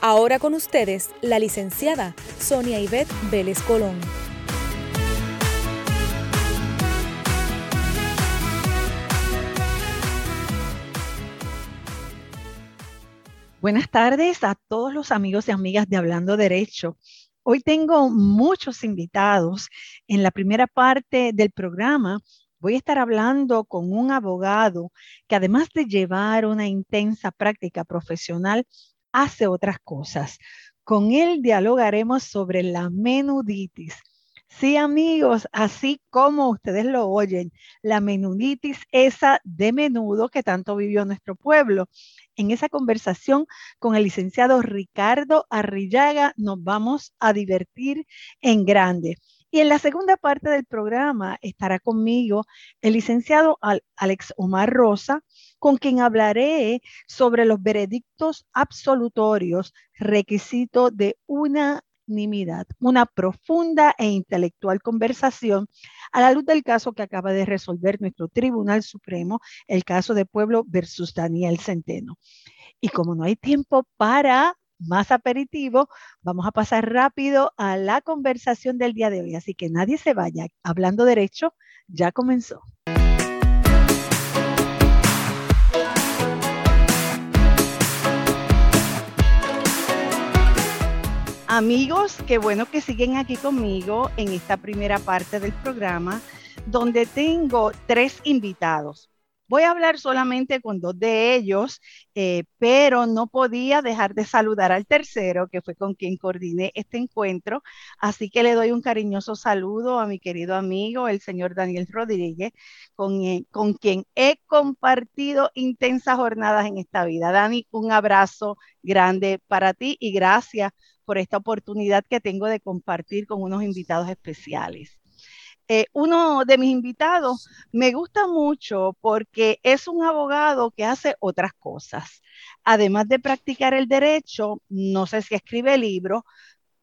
Ahora con ustedes, la licenciada Sonia Ivette Vélez Colón. Buenas tardes a todos los amigos y amigas de Hablando Derecho. Hoy tengo muchos invitados. En la primera parte del programa voy a estar hablando con un abogado que además de llevar una intensa práctica profesional, hace otras cosas. Con él dialogaremos sobre la menuditis. Sí, amigos, así como ustedes lo oyen, la menuditis esa de menudo que tanto vivió nuestro pueblo. En esa conversación con el licenciado Ricardo Arrillaga nos vamos a divertir en grande. Y en la segunda parte del programa estará conmigo el licenciado Alex Omar Rosa, con quien hablaré sobre los veredictos absolutorios, requisito de unanimidad, una profunda e intelectual conversación a la luz del caso que acaba de resolver nuestro Tribunal Supremo, el caso de Pueblo versus Daniel Centeno. Y como no hay tiempo para más aperitivo, vamos a pasar rápido a la conversación del día de hoy. Así que nadie se vaya. Hablando derecho, ya comenzó. Amigos, qué bueno que siguen aquí conmigo en esta primera parte del programa, donde tengo tres invitados. Voy a hablar solamente con dos de ellos, eh, pero no podía dejar de saludar al tercero, que fue con quien coordiné este encuentro. Así que le doy un cariñoso saludo a mi querido amigo, el señor Daniel Rodríguez, con, eh, con quien he compartido intensas jornadas en esta vida. Dani, un abrazo grande para ti y gracias por esta oportunidad que tengo de compartir con unos invitados especiales. Eh, uno de mis invitados me gusta mucho porque es un abogado que hace otras cosas. Además de practicar el derecho, no sé si escribe libros,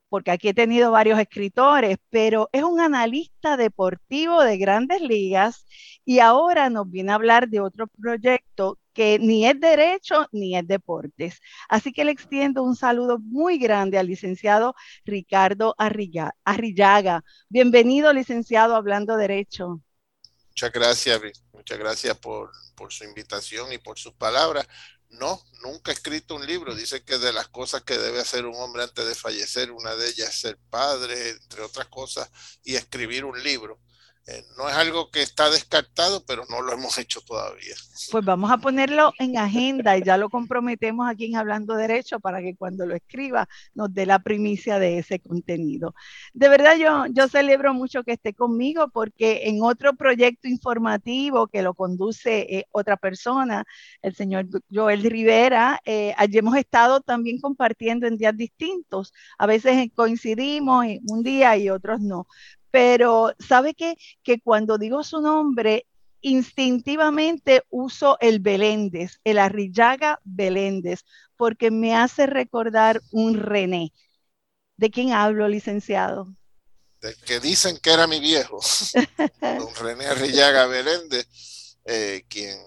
porque aquí he tenido varios escritores, pero es un analista deportivo de grandes ligas y ahora nos viene a hablar de otro proyecto que ni es derecho ni es deportes. Así que le extiendo un saludo muy grande al licenciado Ricardo Arrillaga. Bienvenido, licenciado, hablando derecho. Muchas gracias, muchas gracias por, por su invitación y por sus palabras. No, nunca he escrito un libro. Dice que de las cosas que debe hacer un hombre antes de fallecer, una de ellas es ser padre, entre otras cosas, y escribir un libro. Eh, no es algo que está descartado, pero no lo hemos hecho todavía. Pues vamos a ponerlo en agenda y ya lo comprometemos aquí en Hablando Derecho para que cuando lo escriba nos dé la primicia de ese contenido. De verdad yo, yo celebro mucho que esté conmigo porque en otro proyecto informativo que lo conduce eh, otra persona, el señor Joel Rivera, eh, allí hemos estado también compartiendo en días distintos. A veces coincidimos en un día y otros no pero ¿sabe qué? Que cuando digo su nombre, instintivamente uso el Beléndez, el Arrillaga Beléndez, porque me hace recordar un René. ¿De quién hablo, licenciado? De que dicen que era mi viejo, don René Arrillaga Beléndez, eh, quien,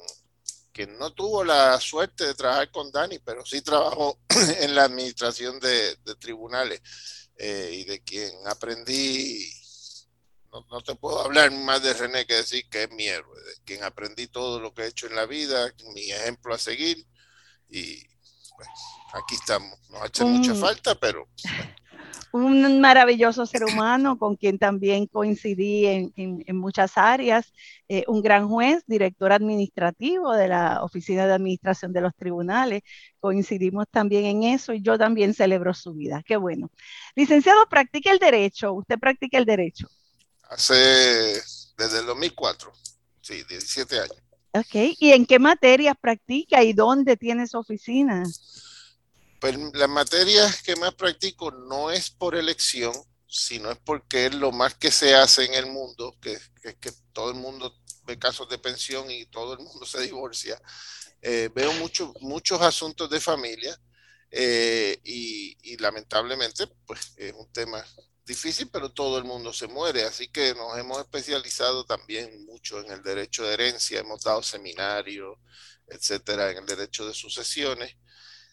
no tuvo la suerte de trabajar con Dani, pero sí trabajó en la administración de, tribunales eh, y de quien aprendí no, te puedo hablar más de René que decir que es mi héroe, de quien aprendí todo lo que he hecho en la vida, mi ejemplo a seguir. Y pues, aquí estamos. Nos ha hecho mucha falta, pero. Un maravilloso ser humano con quien también coincidí en, muchas áreas, eh, un gran juez, director administrativo de la Oficina de Administración de los Tribunales, coincidimos también en eso y yo también celebro su vida. Qué bueno. Licenciado, practica el derecho, usted practica el derecho. Hace desde el 2004, sí, 17 años. Ok, ¿y en qué materias practica y dónde tiene su oficina? Pues las materias que más practico no es por elección, sino es porque es lo más que se hace en el mundo, que, que, todo el mundo ve casos de pensión y todo el mundo se divorcia. Eh, veo mucho, muchos asuntos de familia eh, y, y, lamentablemente pues es un tema difícil, pero todo el mundo se muere, así que nos hemos especializado también mucho en el derecho de herencia, hemos dado seminarios, etcétera, en el derecho de sucesiones.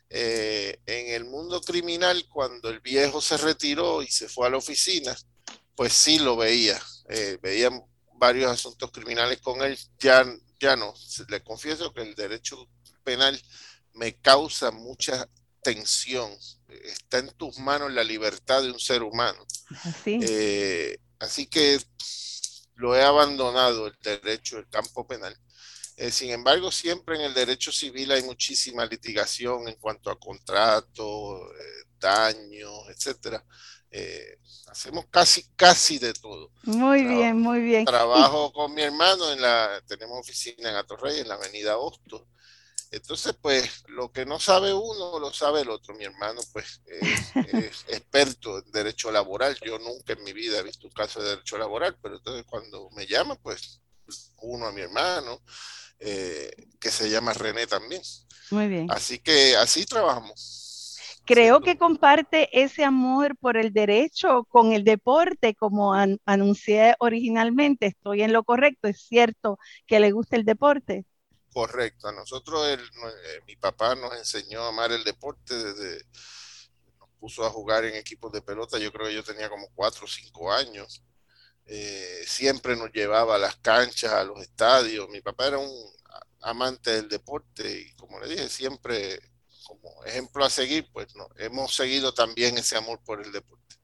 Eh, en el mundo criminal, cuando el viejo se retiró y se fue a la oficina, pues sí lo veía, eh, veía varios asuntos criminales con él, ya, ya no, le confieso que el derecho penal me causa mucha tensión, está en tus manos la libertad de un ser humano. Así, eh, así que lo he abandonado el derecho, el campo penal. Eh, sin embargo, siempre en el derecho civil hay muchísima litigación en cuanto a contratos, eh, daños, etcétera. hacemos casi, casi de todo. Muy bien, muy bien. Trabajo con mi hermano en la, tenemos oficina en Atorrey, en la avenida Hostos. Entonces, pues lo que no sabe uno lo sabe el otro. Mi hermano, pues, es, experto en derecho laboral. Yo nunca en mi vida he visto un caso de derecho laboral, pero entonces cuando me llama, pues, uno a mi hermano, eh, que se llama René también. Muy bien. Así que así trabajamos. Creo que comparte ese amor por el derecho con el deporte, como anuncié originalmente. Estoy en lo correcto. Es cierto que le gusta el deporte. Correcto. A nosotros, eh, mi papá nos enseñó a amar el deporte desde, nos puso a jugar en equipos de pelota, yo creo que yo tenía como cuatro o cinco años. Eh, siempre nos llevaba a las canchas, a los estadios. Mi papá era un amante del deporte y como le dije, siempre como ejemplo a seguir, pues no, hemos seguido también ese amor por el deporte.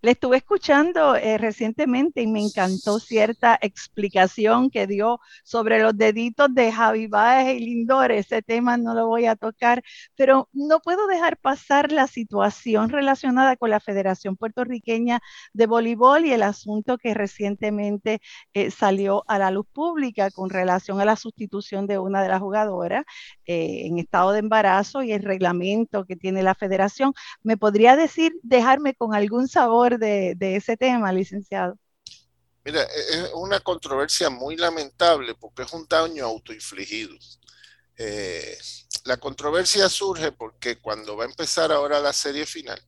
Le estuve escuchando eh, recientemente y me encantó cierta explicación que dio sobre los deditos de Javi Baez y Lindor. Ese tema no lo voy a tocar, pero no puedo dejar pasar la situación relacionada con la Federación Puertorriqueña de Voleibol y el asunto que recientemente eh, salió a la luz pública con relación a la sustitución de una de las jugadoras eh, en estado de embarazo y el reglamento que tiene la federación. ¿Me podría decir, dejarme con algún sabor? De, ese tema, licenciado? Mira, e, es una controversia muy lamentable porque es un daño autoinfligido. Eh, la controversia surge porque cuando va a empezar ahora la serie final,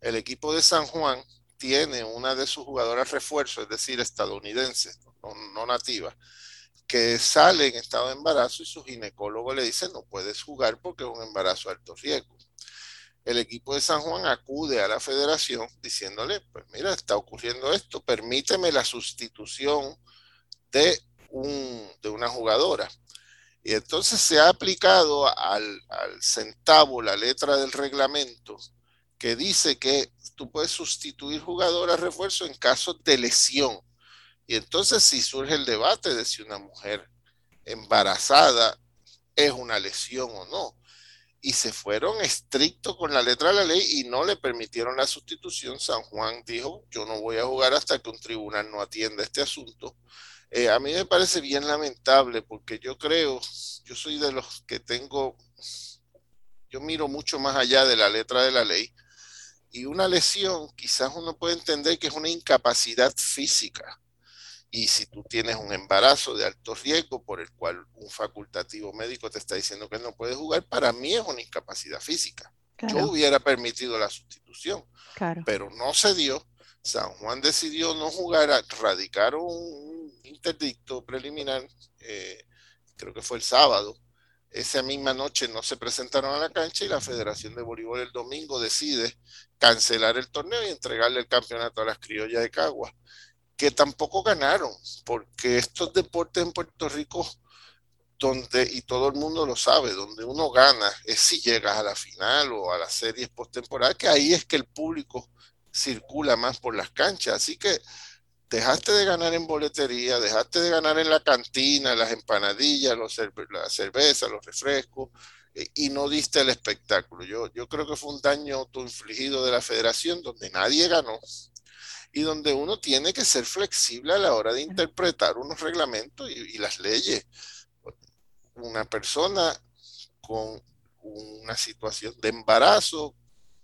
el equipo de San Juan tiene una de sus jugadoras refuerzo, es decir, estadounidense, no, no nativa, que sale en estado de embarazo y su ginecólogo le dice no puedes jugar porque es un embarazo de alto riesgo el equipo de San Juan acude a la federación diciéndole, pues mira, está ocurriendo esto, permíteme la sustitución de, un, de una jugadora. Y entonces se ha aplicado al, centavo la letra del reglamento que dice que tú puedes sustituir jugador a refuerzo en caso de lesión. Y entonces si surge el debate de si una mujer embarazada es una lesión o no y se fueron estrictos con la letra de la ley y no le permitieron la sustitución. San Juan dijo, yo no voy a jugar hasta que un tribunal no atienda este asunto. Eh, a mí me parece bien lamentable porque yo creo, yo soy de los que tengo, yo miro mucho más allá de la letra de la ley y una lesión quizás uno puede entender que es una incapacidad física y si tú tienes un embarazo de alto riesgo por el cual un facultativo médico te está diciendo que no puedes jugar, para mí es una incapacidad física. Yo hubiera permitido la sustitución, pero no se dio. San Juan decidió no jugar, radicaron un interdicto preliminar, eh, creo que fue el sábado. Esa misma noche no se presentaron a la cancha y la Federación de Voleibol el domingo decide cancelar el torneo y entregarle el campeonato a las criollas de Cagua que tampoco ganaron, porque estos deportes en Puerto Rico, donde, y todo el mundo lo sabe, donde uno gana es si llegas a la final o a las series postemporada, que ahí es que el público circula más por las canchas. Así que dejaste de ganar en boletería, dejaste de ganar en la cantina, las empanadillas, los la cerveza, los refrescos, eh, y no diste el espectáculo. Yo, yo creo que fue un daño autoinfligido de la federación donde nadie ganó y donde uno tiene que ser flexible a la hora de interpretar unos reglamentos y, las leyes. Una persona con una situación de embarazo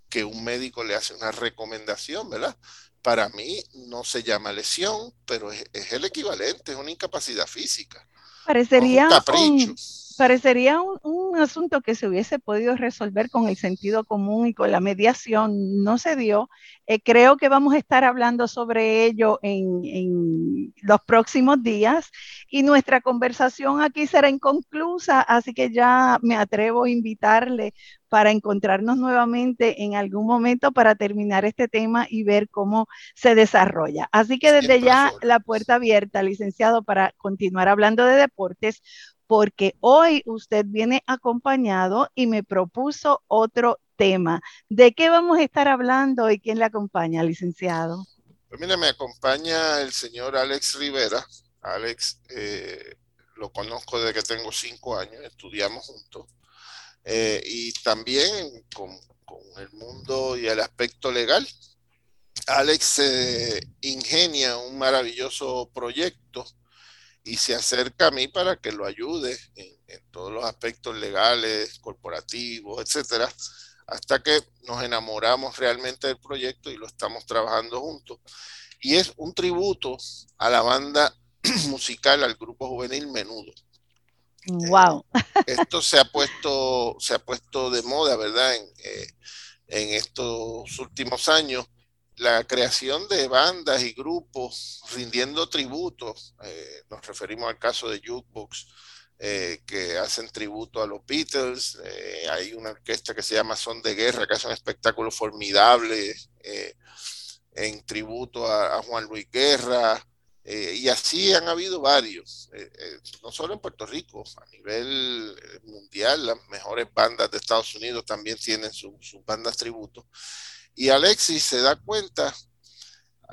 que un médico le hace una recomendación, ¿verdad? Para mí no se llama lesión, pero es, el equivalente, es una incapacidad física. Parecería un capricho parecería un, asunto que se hubiese podido resolver con el sentido común y con la mediación. No se dio. Eh, creo que vamos a estar hablando sobre ello en, en, los próximos días y nuestra conversación aquí será inconclusa, así que ya me atrevo a invitarle para encontrarnos nuevamente en algún momento para terminar este tema y ver cómo se desarrolla. Así que desde ya la puerta abierta, licenciado, para continuar hablando de deportes porque hoy usted viene acompañado y me propuso otro tema. ¿De qué vamos a estar hablando y quién le acompaña, licenciado? Pues mira, me acompaña el señor Alex Rivera. Alex, eh, lo conozco desde que tengo cinco años, estudiamos juntos. Eh, y también con, el mundo y el aspecto legal. Alex ingenia un maravilloso proyecto y se acerca a mí para que lo ayude en, todos los aspectos legales, corporativos, etcétera, hasta que nos enamoramos realmente del proyecto y lo estamos trabajando juntos. Y es un tributo a la banda musical, al grupo juvenil Menudo. Wow. Eh, esto se ha puesto, se ha puesto de moda, ¿verdad? En, eh, en estos últimos años la creación de bandas y grupos rindiendo tributos, eh, nos referimos al caso de Jukebox, eh, que hacen tributo a los Beatles, eh, hay una orquesta que se llama Son de Guerra, que hace un espectáculo formidable en tributo a, Juan Luis Guerra, y así han habido varios, no solo en Puerto Rico, a nivel mundial, las mejores bandas de Estados Unidos también tienen sus bandas tributo. Y Alexis se da cuenta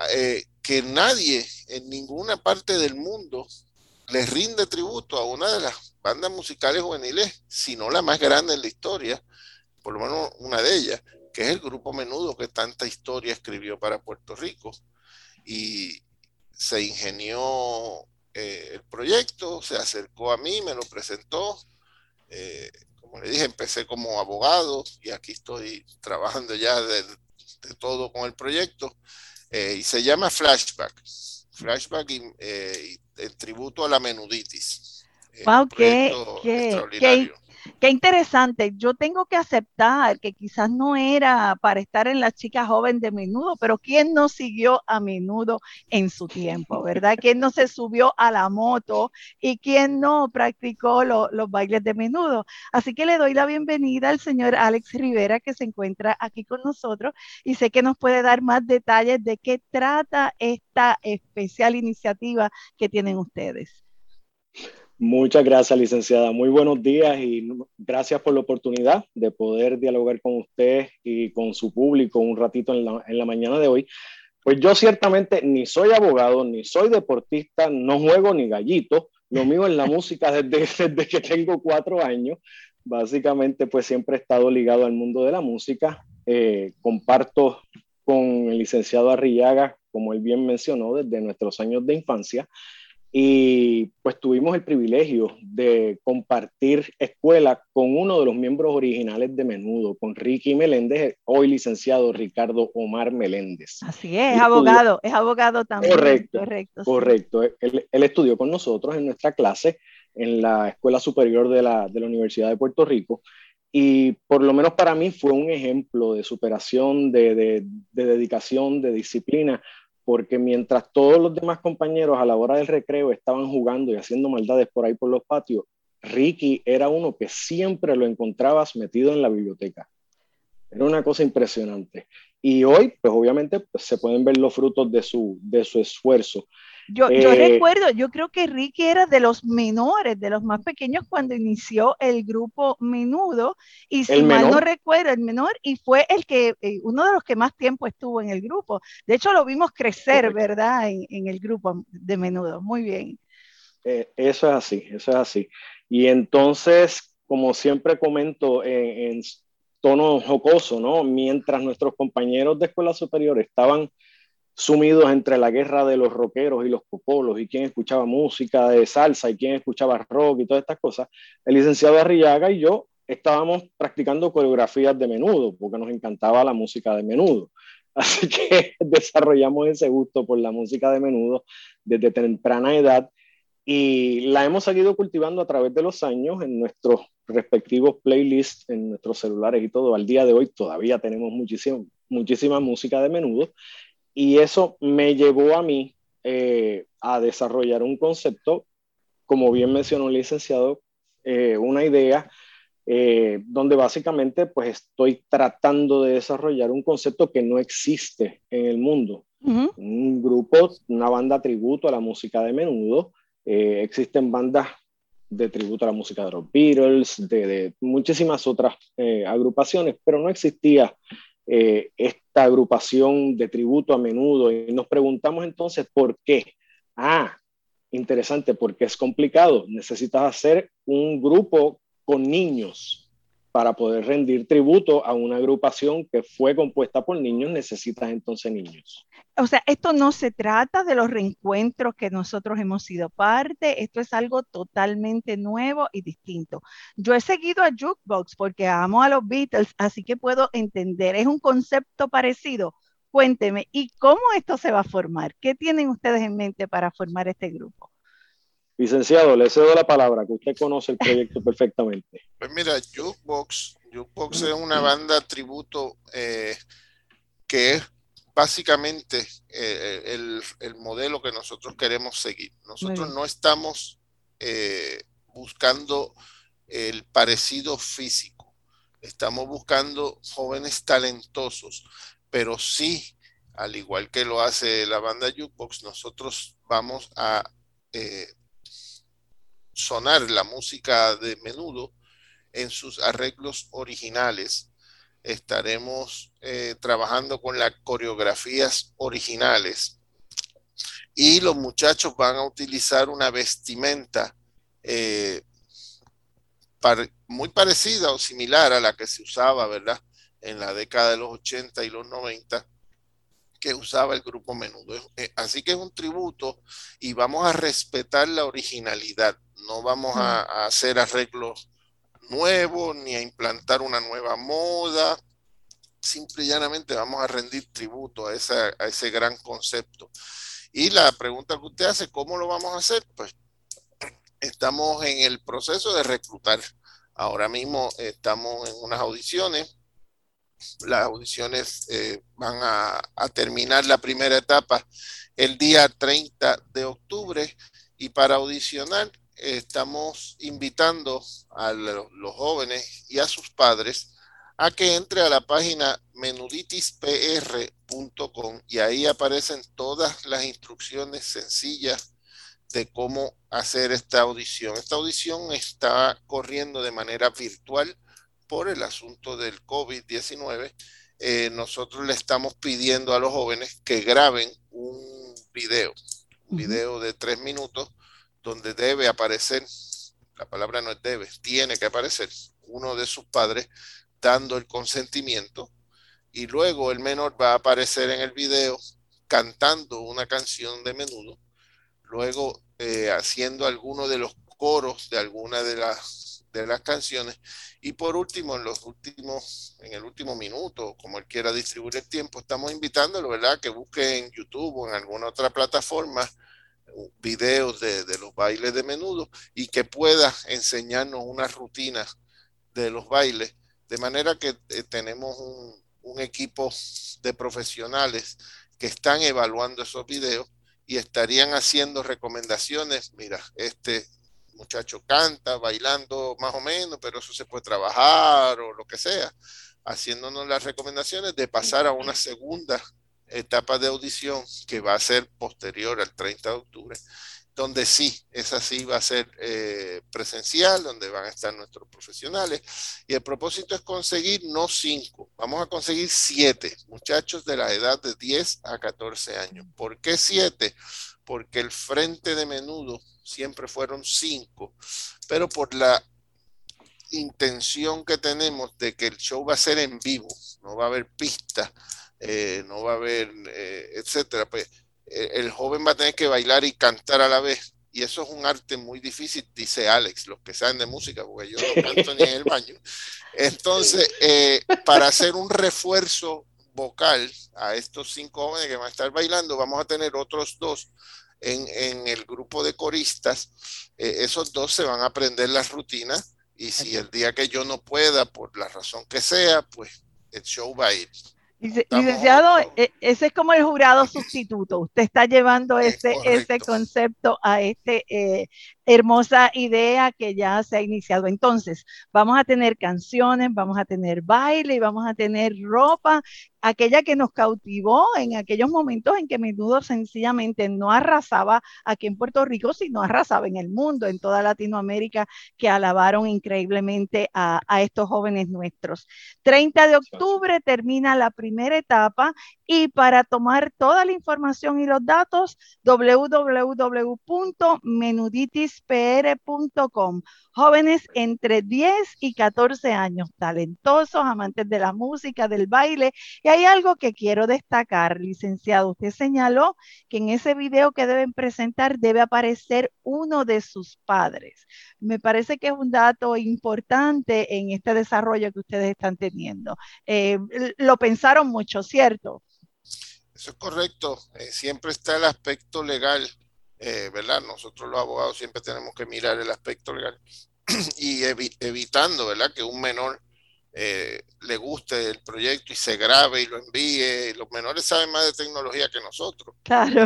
eh, que nadie en ninguna parte del mundo le rinde tributo a una de las bandas musicales juveniles, sino la más grande en la historia, por lo menos una de ellas, que es el grupo Menudo que tanta historia escribió para Puerto Rico. Y se ingenió eh, el proyecto, se acercó a mí, me lo presentó. Eh, como le dije, empecé como abogado y aquí estoy trabajando ya desde de todo con el proyecto, eh, y se llama Flashback. Flashback y, eh, en tributo a la menuditis. Wow, qué, qué, Qué interesante. Yo tengo que aceptar que quizás no era para estar en la chica joven de menudo, pero ¿quién no siguió a menudo en su tiempo, verdad? ¿Quién no se subió a la moto y quién no practicó los bailes de menudo? Así que le doy la bienvenida al señor Alex Rivera que se encuentra aquí con nosotros y sé que nos puede dar más detalles de qué trata esta especial iniciativa que tienen ustedes. Muchas gracias, licenciada. Muy buenos días y gracias por la oportunidad de poder dialogar con usted y con su público un ratito en la, mañana de hoy. Pues yo ciertamente ni soy abogado, ni soy deportista, no juego ni gallito. Lo mío en la música desde, desde que tengo cuatro años. Básicamente, pues siempre he estado ligado al mundo de la música. Eh, comparto con el licenciado Arrillaga, como él bien mencionó, desde nuestros años de infancia. Y pues tuvimos el privilegio de compartir escuela con uno de los miembros originales de Menudo, con Ricky Meléndez, hoy licenciado Ricardo Omar Meléndez. Así es, es abogado, es abogado también. Correcto, correcto. correcto. Él, estudió con nosotros en nuestra clase en la Escuela Superior de la, de la Universidad de Puerto Rico y por lo menos para mí fue un ejemplo de superación, de, de, de, dedicación, de disciplina, porque mientras todos los demás compañeros a la hora del recreo estaban jugando y haciendo maldades por ahí por los patios, Ricky era uno que siempre lo encontrabas metido en la biblioteca. Era una cosa impresionante. Y hoy, pues obviamente, pues, se pueden ver los frutos de su, de su esfuerzo. Yo, yo eh, recuerdo, yo creo que Ricky era de los menores, de los más pequeños cuando inició el grupo Menudo, y si mal no recuerdo, el menor, y fue el que, eh, uno de los que más tiempo estuvo en el grupo. De hecho, lo vimos crecer, ¿verdad? En, el grupo de Menudo. Muy bien. Eh, eso es así, eso es así. Y entonces, como siempre comento en, en tono jocoso, ¿no? Mientras nuestros compañeros de escuela superior estaban sumidos entre la guerra de los rockeros y los copolos y quién escuchaba música de salsa y quién escuchaba rock y todas estas cosas, el licenciado Arriaga y yo estábamos practicando coreografías de menudo, porque nos encantaba la música de menudo. Así que desarrollamos ese gusto por la música de menudo desde temprana edad y la hemos seguido cultivando a través de los años en nuestros respectivos playlists, en nuestros celulares y todo. Al día de hoy todavía tenemos muchísima, muchísima música de menudo y eso me llevó a mí eh, a desarrollar un concepto, como bien mencionó el licenciado, eh, una idea eh, donde básicamente pues estoy tratando de desarrollar un concepto que no existe en el mundo. Un grupo, una banda tributo a la música de menudo. Existen bandas de tributo a la música de los Beatles, de, muchísimas otras agrupaciones, pero no existía esta agrupación de tributo a menudo. Y nos preguntamos entonces por qué. Ah, interesante, porque es complicado. Necesitas hacer un grupo con niños para poder rendir tributo a una agrupación que fue compuesta por niños, necesitas entonces niños. O sea, esto no se trata de los reencuentros que nosotros hemos sido parte, esto es algo totalmente nuevo y distinto. Yo he seguido a Jukebox porque amo a los Beatles, así que puedo entender, es un concepto parecido. Cuénteme, ¿y cómo esto se va a formar? ¿Qué tienen ustedes en mente para formar este grupo? Licenciado, le cedo la palabra, que usted conoce el proyecto perfectamente. Pues mira, Jukebox, Jukebox es una banda tributo eh, que es básicamente eh, el, el, modelo que nosotros queremos seguir. Nosotros no estamos eh, buscando el parecido físico, estamos buscando jóvenes talentosos, pero sí, al igual que lo hace la banda Jukebox, nosotros vamos a sonar la música de menudo en sus arreglos originales. Estaremos eh, trabajando con las coreografías originales y los muchachos van a utilizar una vestimenta eh, muy parecida o similar a la que se usaba, ¿verdad? En la década de los 80 y los 90 que usaba el grupo Menudo. Eh, así que es un tributo y vamos a respetar la originalidad. No vamos a, hacer arreglos nuevos ni a implantar una nueva moda. Simple y llanamente vamos a rendir tributo a, a ese gran concepto. Y la pregunta que usted hace, ¿cómo lo vamos a hacer? Pues estamos en el proceso de reclutar. Ahora mismo estamos en unas audiciones. Las audiciones eh, van a, a, terminar la primera etapa el día 30 de octubre y para audicionar estamos invitando a los jóvenes y a sus padres a que entre a la página menuditispr.com y ahí aparecen todas las instrucciones sencillas de cómo hacer esta audición. Esta audición está corriendo de manera virtual por el asunto del COVID-19. Eh, nosotros le estamos pidiendo a los jóvenes que graben un video, un video de tres minutos donde debe aparecer, la palabra no es debe, tiene que aparecer uno de sus padres dando el consentimiento y luego el menor va a aparecer en el video cantando una canción de menudo, luego eh, haciendo alguno de los coros de alguna de las, de las canciones y por último, en los últimos, en el último minuto, como él quiera distribuir el tiempo, estamos invitándolo, ¿verdad? Que busque en YouTube o en alguna otra plataforma videos de, los bailes de menudo y que pueda enseñarnos una rutina de los bailes, de manera que eh, tenemos un, equipo de profesionales que están evaluando esos videos y estarían haciendo recomendaciones, mira, este muchacho canta, bailando más o menos, pero eso se puede trabajar o lo que sea, haciéndonos las recomendaciones de pasar a una segunda etapa de audición que va a ser posterior al 30 de octubre, donde sí, esa sí va a ser eh, presencial, donde van a estar nuestros profesionales. Y el propósito es conseguir no cinco, vamos a conseguir siete muchachos de la edad de 10 a 14 años. ¿Por qué siete? Porque el frente de menudo siempre fueron cinco, pero por la intención que tenemos de que el show va a ser en vivo, no va a haber pista, eh, no va a haber, eh, etcétera, pues eh, el joven va a tener que bailar y cantar a la vez y eso es un arte muy difícil, dice Alex, los que saben de música, porque yo no canto ni en el baño. Entonces, eh, para hacer un refuerzo vocal a estos cinco jóvenes que van a estar bailando, vamos a tener otros dos en, en el grupo de coristas. Eh, esos dos se van a aprender las rutinas y si el día que yo no pueda, por la razón que sea, pues el show va a ir. Licenciado, e, ese es como el jurado sustituto. Usted está llevando ese, ese concepto a esta eh, hermosa idea que ya se ha iniciado. Entonces, vamos a tener canciones, vamos a tener baile y vamos a tener ropa aquella que nos cautivó en aquellos momentos en que menudo sencillamente no arrasaba aquí en Puerto Rico, sino arrasaba en el mundo, en toda Latinoamérica, que alabaron increíblemente a, a estos jóvenes nuestros. 30 de octubre termina la primera etapa y para tomar toda la información y los datos, www.menuditispr.com. Jóvenes entre 10 y 14 años, talentosos, amantes de la música, del baile. Y hay algo que quiero destacar, licenciado. Usted señaló que en ese video que deben presentar debe aparecer uno de sus padres. Me parece que es un dato importante en este desarrollo que ustedes están teniendo. Eh, lo pensaron mucho, ¿cierto? Eso es correcto. Eh, siempre está el aspecto legal, eh, ¿verdad? Nosotros los abogados siempre tenemos que mirar el aspecto legal y evitando, ¿verdad? Que un menor eh, le guste el proyecto y se grabe y lo envíe. Los menores saben más de tecnología que nosotros. Claro.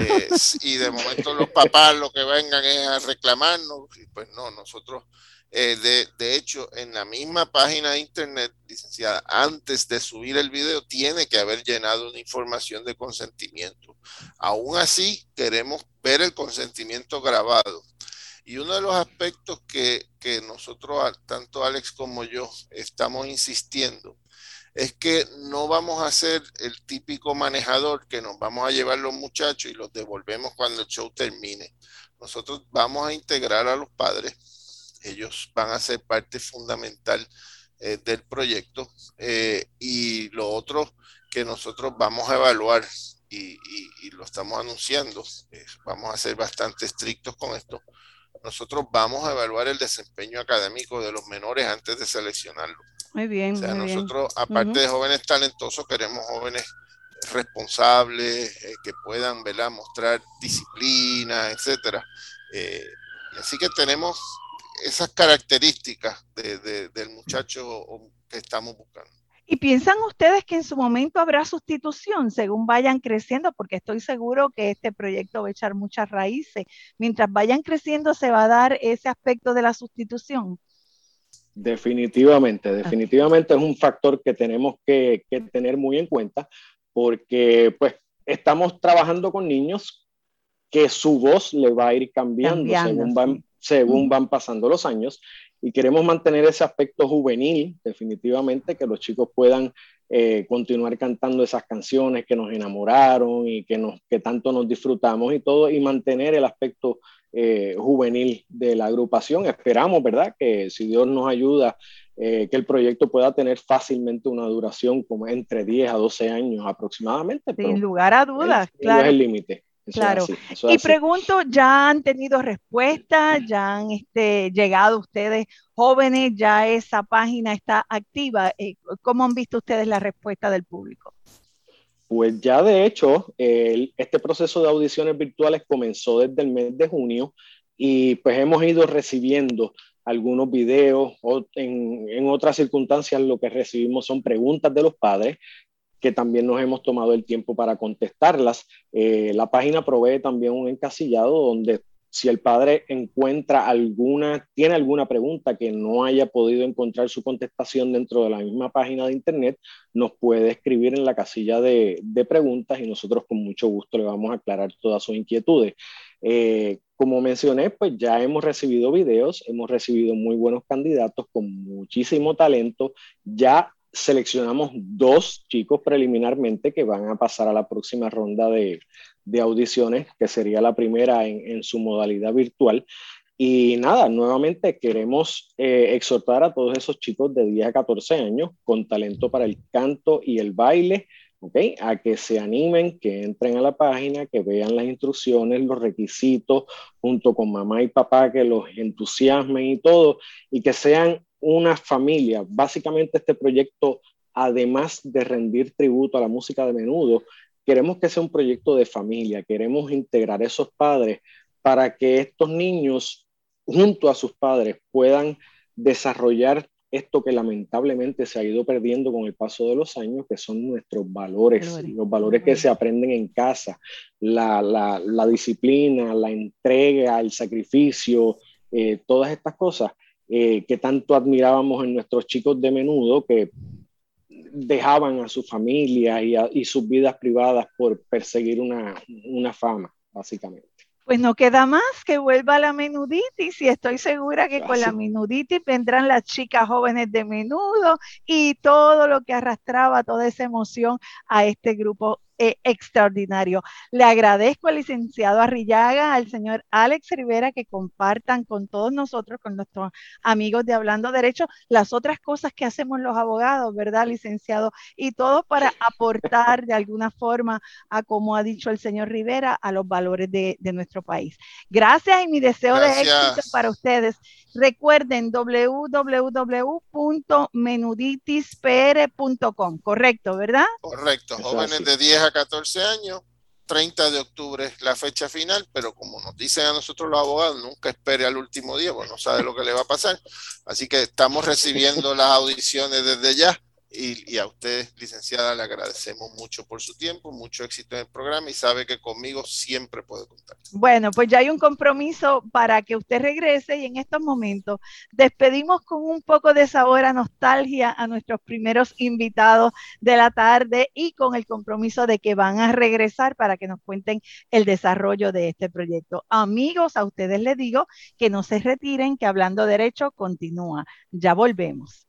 y de momento los papás lo que vengan es a reclamarnos. Y pues no, nosotros eh, de, hecho, en la misma página de internet, licenciada, antes de subir el video, tiene que haber llenado una información de consentimiento. Aún así, queremos ver el consentimiento grabado. Y uno de los aspectos que, que nosotros, tanto Alex como yo, estamos insistiendo, es que no vamos a ser el típico manejador que nos vamos a llevar los muchachos y los devolvemos cuando el show termine. Nosotros vamos a integrar a los padres ellos van a ser parte fundamental eh, del proyecto. Eh, y lo otro que nosotros vamos a evaluar y, lo estamos anunciando, vamos a ser bastante estrictos con esto. Nosotros vamos a evaluar el desempeño académico de los menores antes de seleccionarlo. Muy bien. O sea, nosotros, aparte de jóvenes talentosos, queremos jóvenes responsables, eh, que puedan ¿verdad? mostrar disciplina, etcétera. así que tenemos esas características del muchacho que estamos buscando. ¿Y piensan ustedes que en su momento habrá sustitución según vayan creciendo? Porque estoy seguro que este proyecto va a echar muchas raíces. Mientras vayan creciendo, ¿se va a dar ese aspecto de la sustitución? Definitivamente, definitivamente es un factor que tenemos que, tener muy en cuenta porque pues estamos trabajando con niños que su voz le va a ir cambiando, según van, según van pasando los años y queremos mantener ese aspecto juvenil, definitivamente, que los chicos puedan eh, continuar cantando esas canciones que nos enamoraron y que, nos, que tanto nos disfrutamos y todo, y mantener el aspecto eh, juvenil de la agrupación. Esperamos, ¿verdad? Que si Dios nos ayuda, eh, que el proyecto pueda tener fácilmente una duración como entre 10 a 12 años aproximadamente. Sin lugar a dudas, claro. es el límite. Claro. y pregunto, ¿ya han tenido respuesta? ¿Ya han este, llegado ustedes jóvenes? ¿Ya esa página está activa? Eh, ¿Cómo han visto ustedes la respuesta del público? Pues ya de hecho, este proceso de audiciones virtuales comenzó desde el mes de junio y pues hemos ido recibiendo algunos videos o en, en, otras circunstancias lo que recibimos son preguntas de los padres que también nos hemos tomado el tiempo para contestarlas. Eh, la página provee también un encasillado donde si el padre encuentra alguna, tiene alguna pregunta que no haya podido encontrar su contestación dentro de la misma página de internet, nos puede escribir en la casilla de, preguntas y nosotros con mucho gusto le vamos a aclarar todas sus inquietudes. Eh, como mencioné, pues ya hemos recibido videos, hemos recibido muy buenos candidatos con muchísimo talento. Ya seleccionamos dos chicos preliminarmente que van a pasar a la próxima ronda de, audiciones, que sería la primera en, su modalidad virtual. Y nada, nuevamente queremos eh, exhortar a todos esos chicos de 10 a 14 años con talento para el canto y el baile ¿okay? a que se animen, que entren a la página, que vean las instrucciones, los requisitos, junto con mamá y papá, que los entusiasmen y todo, y que sean una familia. Básicamente este proyecto, además de rendir tributo a la música de menudo, queremos que sea un proyecto de familia, queremos integrar a esos padres para que estos niños, junto a sus padres, puedan desarrollar esto que lamentablemente se ha ido perdiendo con el paso de los años, que son nuestros valores, los valores. que se aprenden en casa, la, la, la disciplina, la entrega, el sacrificio, eh, todas estas cosas eh, que tanto admirábamos en nuestros chicos de menudo, que dejaban a su familia y, y sus vidas privadas por perseguir una, una fama, básicamente. Pues no queda más que vuelva la menuditis y estoy segura que con la menuditis vendrán las chicas jóvenes de menudo y todo lo que arrastraba toda esa emoción a este grupo eh, extraordinario. Le agradezco al licenciado Arrillaga, al señor Alex Rivera, que compartan con todos nosotros, con nuestros amigos de Hablando Derecho, las otras cosas que hacemos los abogados, ¿verdad, licenciado? Y todo para aportar de alguna forma a, como ha dicho el señor Rivera, a los valores de, nuestro país. Gracias y mi deseo de éxito para ustedes. Recuerden www.menuditispr.com, correcto, ¿verdad? Correcto, jóvenes de 10 a 14 años, 30 de octubre es la fecha final, pero como nos dicen a nosotros los abogados, nunca espere al último día, porque no sabe lo que le va a pasar. Así que estamos recibiendo las audiciones desde ya y, a usted, licenciada, le agradecemos mucho por su tiempo, mucho éxito en el programa y sabe que conmigo siempre puede contar. Bueno, pues ya hay un compromiso para que usted regrese y en estos momentos despedimos con un poco de sabor a nostalgia a nuestros primeros invitados de la tarde y con el compromiso de que van a regresar para que nos cuenten el desarrollo de este proyecto. Amigos, a ustedes les digo que no se retiren, que hablando derecho continúa. Ya volvemos.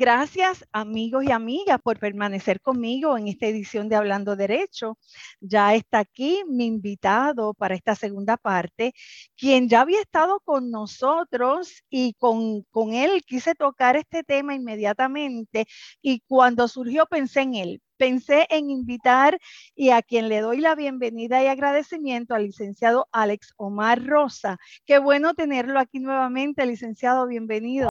Gracias amigos y amigas por permanecer conmigo en esta edición de Hablando Derecho. Ya está aquí mi invitado para esta segunda parte, quien ya había estado con nosotros y con, con él quise tocar este tema inmediatamente y cuando surgió pensé en él, pensé en invitar y a quien le doy la bienvenida y agradecimiento al licenciado Alex Omar Rosa. Qué bueno tenerlo aquí nuevamente, licenciado, bienvenido.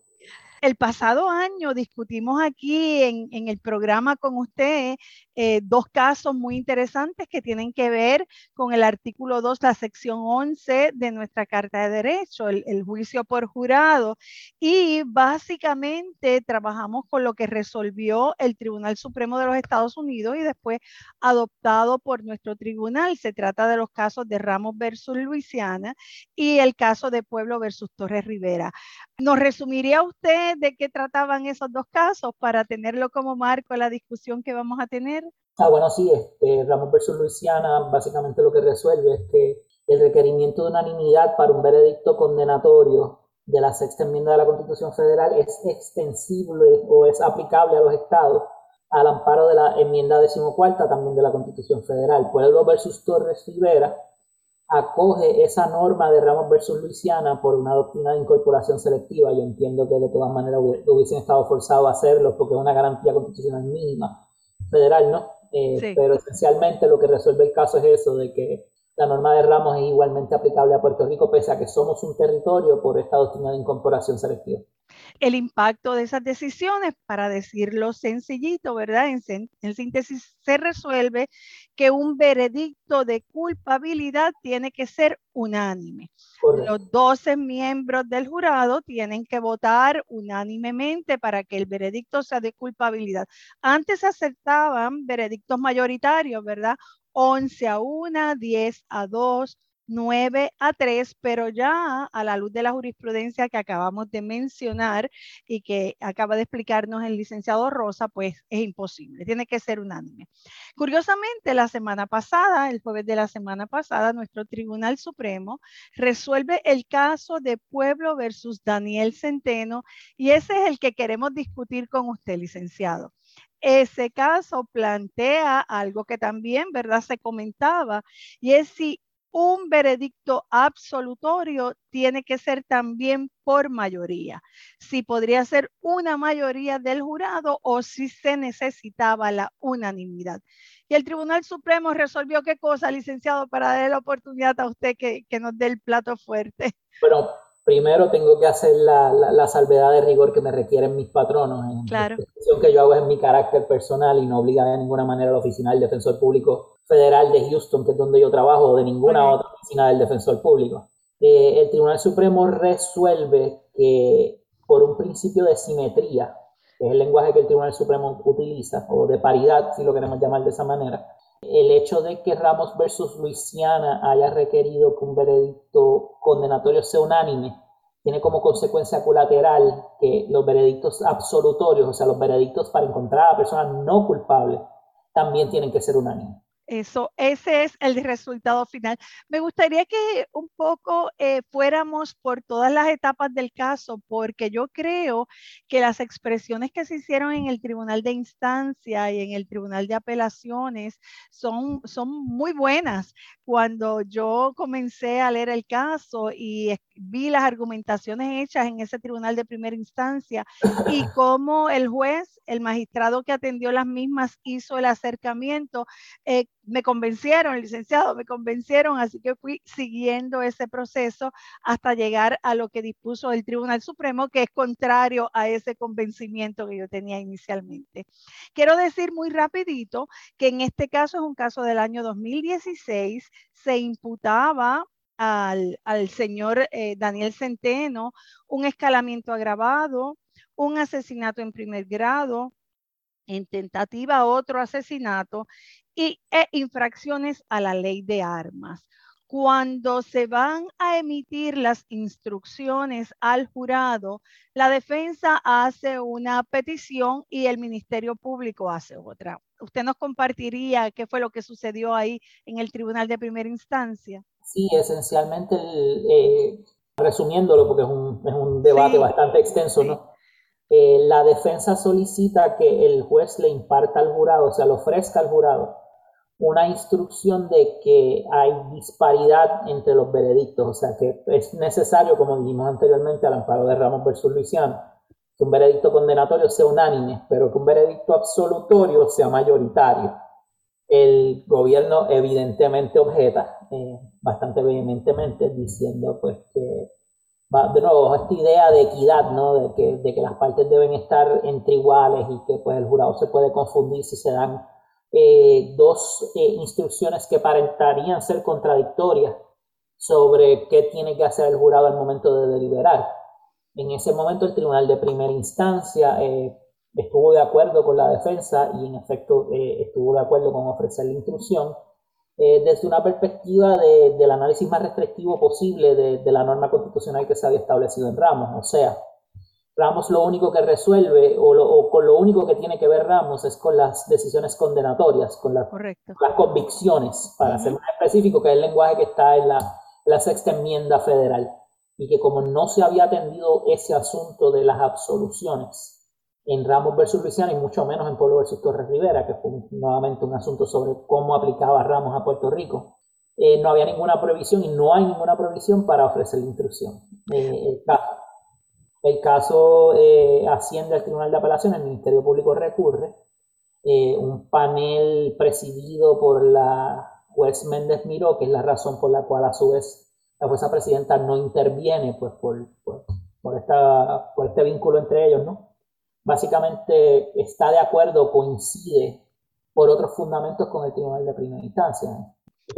El pasado año discutimos aquí en, el programa con usted eh, dos casos muy interesantes que tienen que ver con el artículo 2, la sección 11 de nuestra Carta de Derecho, el, el juicio por jurado. Y básicamente trabajamos con lo que resolvió el Tribunal Supremo de los Estados Unidos y después adoptado por nuestro tribunal. Se trata de los casos de Ramos versus Luisiana y el caso de Pueblo versus Torres Rivera. ¿Nos resumiría usted de qué trataban esos dos casos para tenerlo como marco a la discusión que vamos a tener? Ah, bueno, sí, este, Ramos versus Luisiana básicamente lo que resuelve es que el requerimiento de unanimidad para un veredicto condenatorio de la sexta enmienda de la Constitución Federal es extensible o es aplicable a los estados al amparo de la enmienda decimocuarta también de la Constitución Federal. Pueblo versus Torres Rivera acoge esa norma de Ramos versus Luisiana por una doctrina de incorporación selectiva. Yo entiendo que de todas maneras hubiesen estado forzados a hacerlo porque es una garantía constitucional mínima federal, ¿no? Eh, pero esencialmente lo que resuelve el caso es eso, de que la norma de Ramos es igualmente aplicable a Puerto Rico, pese a que somos un territorio por esta doctrina de incorporación selectiva el impacto de esas decisiones, para decirlo sencillito, ¿verdad? En, síntesis, se resuelve que un veredicto de culpabilidad tiene que ser unánime. Los 12 miembros del jurado tienen que votar unánimemente para que el veredicto sea de culpabilidad. Antes aceptaban veredictos mayoritarios, ¿verdad? 11 a 1, 10 a 2, 9 a 3, pero ya a la luz de la jurisprudencia que acabamos de mencionar y que acaba de explicarnos el licenciado Rosa, pues es imposible, tiene que ser unánime. Curiosamente, la semana pasada, el jueves de la semana pasada, nuestro Tribunal Supremo resuelve el caso de Pueblo versus Daniel Centeno y ese es el que queremos discutir con usted, licenciado ese caso plantea algo que también, ¿verdad? Se comentaba, y es si un veredicto absolutorio tiene que ser también por mayoría. Si podría ser una mayoría del jurado o si se necesitaba la unanimidad. Y el Tribunal Supremo resolvió qué cosa, licenciado, para darle la oportunidad a usted que, nos dé el plato fuerte. Bueno, primero tengo que hacer la, salvedad de rigor que me requieren mis patronos. claro. La que yo hago es en mi carácter personal y no obliga de ninguna manera al oficina del defensor público Federal de Houston, que es donde yo trabajo, o de ninguna otra oficina del defensor público. Eh, el Tribunal Supremo resuelve que por un principio de simetría, que es el lenguaje que el Tribunal Supremo utiliza, o de paridad, si lo queremos llamar de esa manera, el hecho de que Ramos versus Luisiana haya requerido que un veredicto condenatorio sea unánime, tiene como consecuencia colateral que los veredictos absolutorios, o sea, los veredictos para encontrar a la persona no culpable, también tienen que ser unánimes. Eso, ese es el resultado final. Me gustaría que un poco eh, fuéramos por todas las etapas del caso, porque yo creo que las expresiones que se hicieron en el Tribunal de Instancia y en el Tribunal de Apelaciones son, son muy buenas. Cuando yo comencé a leer el caso y vi las argumentaciones hechas en ese Tribunal de Primera Instancia y cómo el juez, el magistrado que atendió las mismas, hizo el acercamiento, eh, me convencieron, licenciado, me convencieron, así que fui siguiendo ese proceso hasta llegar a lo que dispuso el Tribunal Supremo, que es contrario a ese convencimiento que yo tenía inicialmente. Quiero decir muy rapidito que en este caso es un caso del año 2016, se imputaba al, señor eh, Daniel Centeno un escalamiento agravado, un asesinato en primer grado, en tentativa otro asesinato y e infracciones a la ley de armas. Cuando se van a emitir las instrucciones al jurado, la defensa hace una petición y el Ministerio Público hace otra. ¿Usted nos compartiría qué fue lo que sucedió ahí en el Tribunal de Primera Instancia? Sí, esencialmente, eh, resumiéndolo, porque es un, debate bastante extenso, ¿no? Eh, la defensa solicita que el juez le imparta al jurado, o sea, le ofrezca al jurado una instrucción de que hay disparidad entre los veredictos, o sea que es necesario, como dijimos anteriormente al amparo de Ramos versus Luisiana, que un veredicto condenatorio sea unánime, pero que un veredicto absolutorio sea mayoritario. El gobierno evidentemente objeta eh, bastante vehementemente diciendo pues que de nuevo esta idea de equidad, ¿no? De que, de que las partes deben estar entre iguales y que pues el jurado se puede confundir si se dan eh, dos eh, instrucciones que parentarían ser contradictorias sobre qué tiene que hacer el jurado al momento de deliberar. En ese momento el tribunal de primera instancia eh, estuvo de acuerdo con la defensa y en efecto estuvo de acuerdo con ofrecer la instrucción desde una perspectiva del análisis más restrictivo posible de, de la norma constitucional que se había establecido en Ramos. O sea, Ramos lo único que resuelve o, con lo único que tiene que ver Ramos es con las decisiones condenatorias, con, las convicciones, para ser más específico, que es el lenguaje que está en la, sexta enmienda federal. Y que como no se había atendido ese asunto de las absoluciones en Ramos versus Luisiana y mucho menos en Pueblo versus Torres Rivera, que fue nuevamente un asunto sobre cómo aplicaba Ramos a Puerto Rico, eh, no había ninguna previsión y no hay ninguna previsión para ofrecer la instrucción. Eh, el caso eh, asciende al Tribunal de Apelación, el Ministerio Público recurre. Eh, un panel presidido por la juez Méndez Miró, que es la razón por la cual a su vez la jueza presidenta no interviene pues, por, por, esta, por este vínculo entre ellos, ¿no? Básicamente está de acuerdo, coincide por otros fundamentos con el Tribunal de Primera Instancia.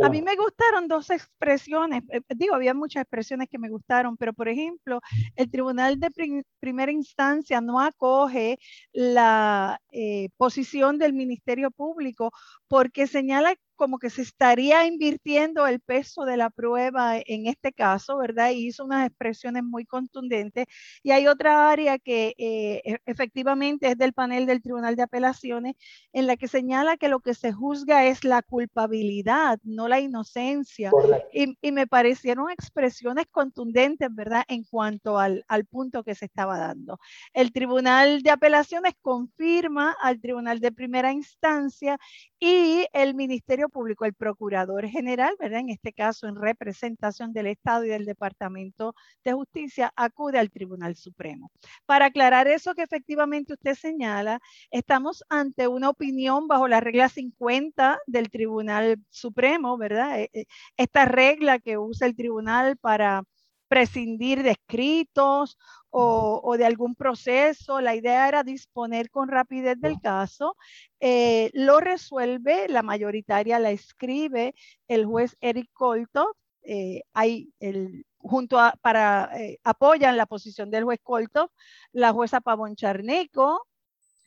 A mí me gustaron dos expresiones, eh, digo, había muchas expresiones que me gustaron, pero por ejemplo, el Tribunal de Primera Instancia no acoge la, eh, posición del Ministerio Público porque señala como que se estaría invirtiendo el peso de la prueba en este caso, ¿verdad? Y hizo unas expresiones muy contundentes. Y hay otra área que eh, e, efectivamente es del panel del Tribunal de Apelaciones, en la que señala que lo que se juzga es la culpabilidad, no la inocencia. Y, y, me parecieron expresiones contundentes, ¿verdad? En cuanto al, al punto que se estaba dando. El Tribunal de Apelaciones confirma al Tribunal de Primera Instancia y el Ministerio Público, el Procurador General, ¿verdad? En este caso, en representación del Estado y del Departamento de Justicia, acude al Tribunal Supremo. Para aclarar eso que efectivamente usted señala, estamos ante una opinión bajo la regla 50 del Tribunal Supremo, ¿verdad? E, e, esta regla que usa el tribunal para prescindir de escritos o, de algún proceso. La idea era disponer con rapidez del caso. Eh, lo resuelve, la mayoritaria la escribe el juez Eric Colto. Eh, hay el, junto a, para, eh, apoyan la posición del juez Colto, la jueza Pavón Charneco,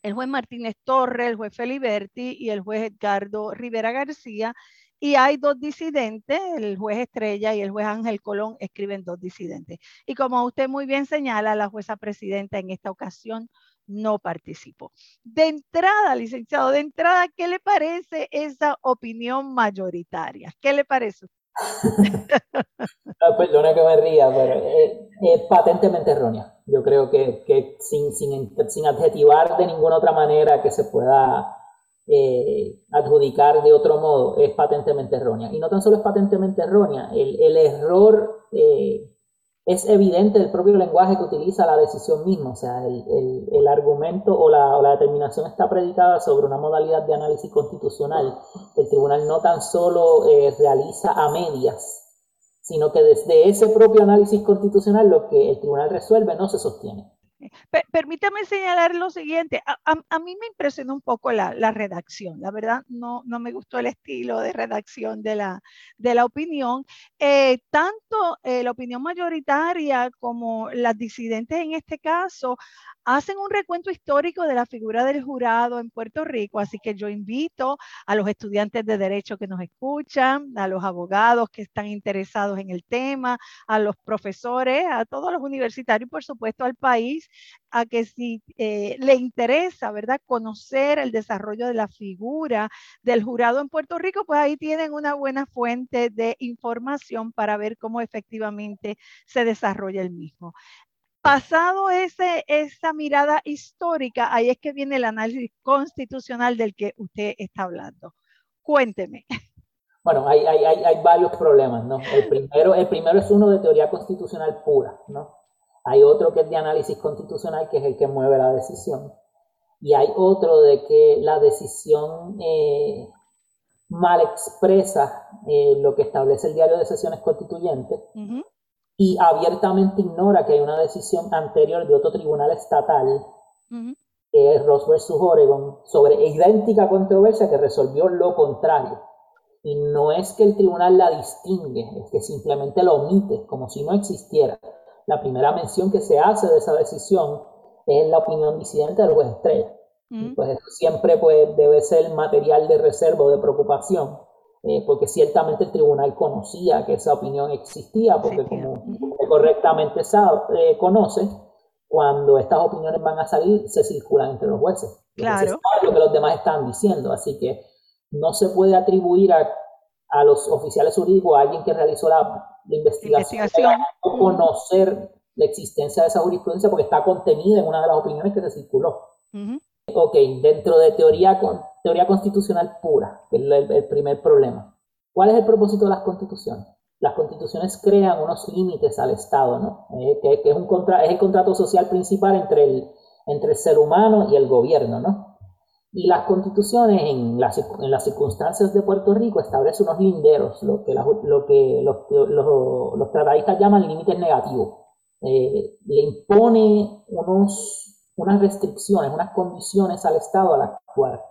el juez Martínez Torres, el juez Feliberti y el juez Edgardo Rivera García, y hay dos disidentes, el juez Estrella y el juez Ángel Colón escriben dos disidentes. Y como usted muy bien señala, la jueza presidenta en esta ocasión no participó. De entrada, licenciado, de entrada, ¿qué le parece esa opinión mayoritaria? ¿Qué le parece? perdona que me ría, pero es, patentemente errónea. Yo creo que, que sin, sin, sin adjetivar de ninguna otra manera que se pueda eh, adjudicar de otro modo es patentemente errónea. Y no tan solo es patentemente errónea, el, el error eh, es evidente del propio lenguaje que utiliza la decisión misma. O sea, el, el, argumento o la, o la, determinación está predicada sobre una modalidad de análisis constitucional. El tribunal no tan solo eh, realiza a medias, sino que desde ese propio análisis constitucional lo que el tribunal resuelve no se sostiene permítame señalar lo siguiente. A, mí me impresionó un poco la, redacción. La verdad, no, me gustó el estilo de redacción de la, de la opinión. Eh, tanto eh, la opinión mayoritaria como las disidentes en este caso hacen un recuento histórico de la figura del jurado en Puerto Rico, así que yo invito a los estudiantes de derecho que nos escuchan, a los abogados que están interesados en el tema, a los profesores, a todos los universitarios y por supuesto al país, a que si eh, le interesa, ¿verdad?, conocer el desarrollo de la figura del jurado en Puerto Rico, pues ahí tienen una buena fuente de información para ver cómo efectivamente se desarrolla el mismo pasado ese, esa mirada histórica, ahí es que viene el análisis constitucional del que usted está hablando. Cuénteme. Bueno, hay, hay, hay, varios problemas, ¿no? El primero, el primero es uno de teoría constitucional pura, ¿no? Hay otro que es de análisis constitucional, que es el que mueve la decisión. Y hay otro de que la decisión eh, mal expresa eh, lo que establece el diario de sesiones constituyentes y abiertamente ignora que hay una decisión anterior de otro tribunal estatal, que es Ross vs. Oregon, sobre idéntica controversia que resolvió lo contrario. Y no es que el tribunal la distingue, es que simplemente la omite, como si no existiera. La primera mención que se hace de esa decisión es la opinión disidente del juez Estrella. Pues siempre pues, debe ser material de reserva o de preocupación eh, porque ciertamente el tribunal conocía que esa opinión existía, porque como correctamente sabe, eh, conoce, cuando estas opiniones van a salir, se circulan entre los jueces. Claro. lo que los demás están diciendo, así que no se puede atribuir a, a los oficiales jurídicos, a alguien que realizó la, investigación, conocer la existencia de esa jurisprudencia porque está contenida en una de las opiniones que se circuló. Ok, dentro de teoría, teoría constitucional pura, que es el, primer problema. ¿Cuál es el propósito de las constituciones? Las constituciones crean unos límites al Estado, ¿no? Eh, que, es, un contra, es el contrato social principal entre el, entre el ser humano y el gobierno, ¿no? Y las constituciones en las, en las circunstancias de Puerto Rico establecen unos linderos, lo que, lo que los, los, los, tratadistas llaman límites negativos. Eh, le impone unos unas restricciones, unas condiciones al Estado al actuar.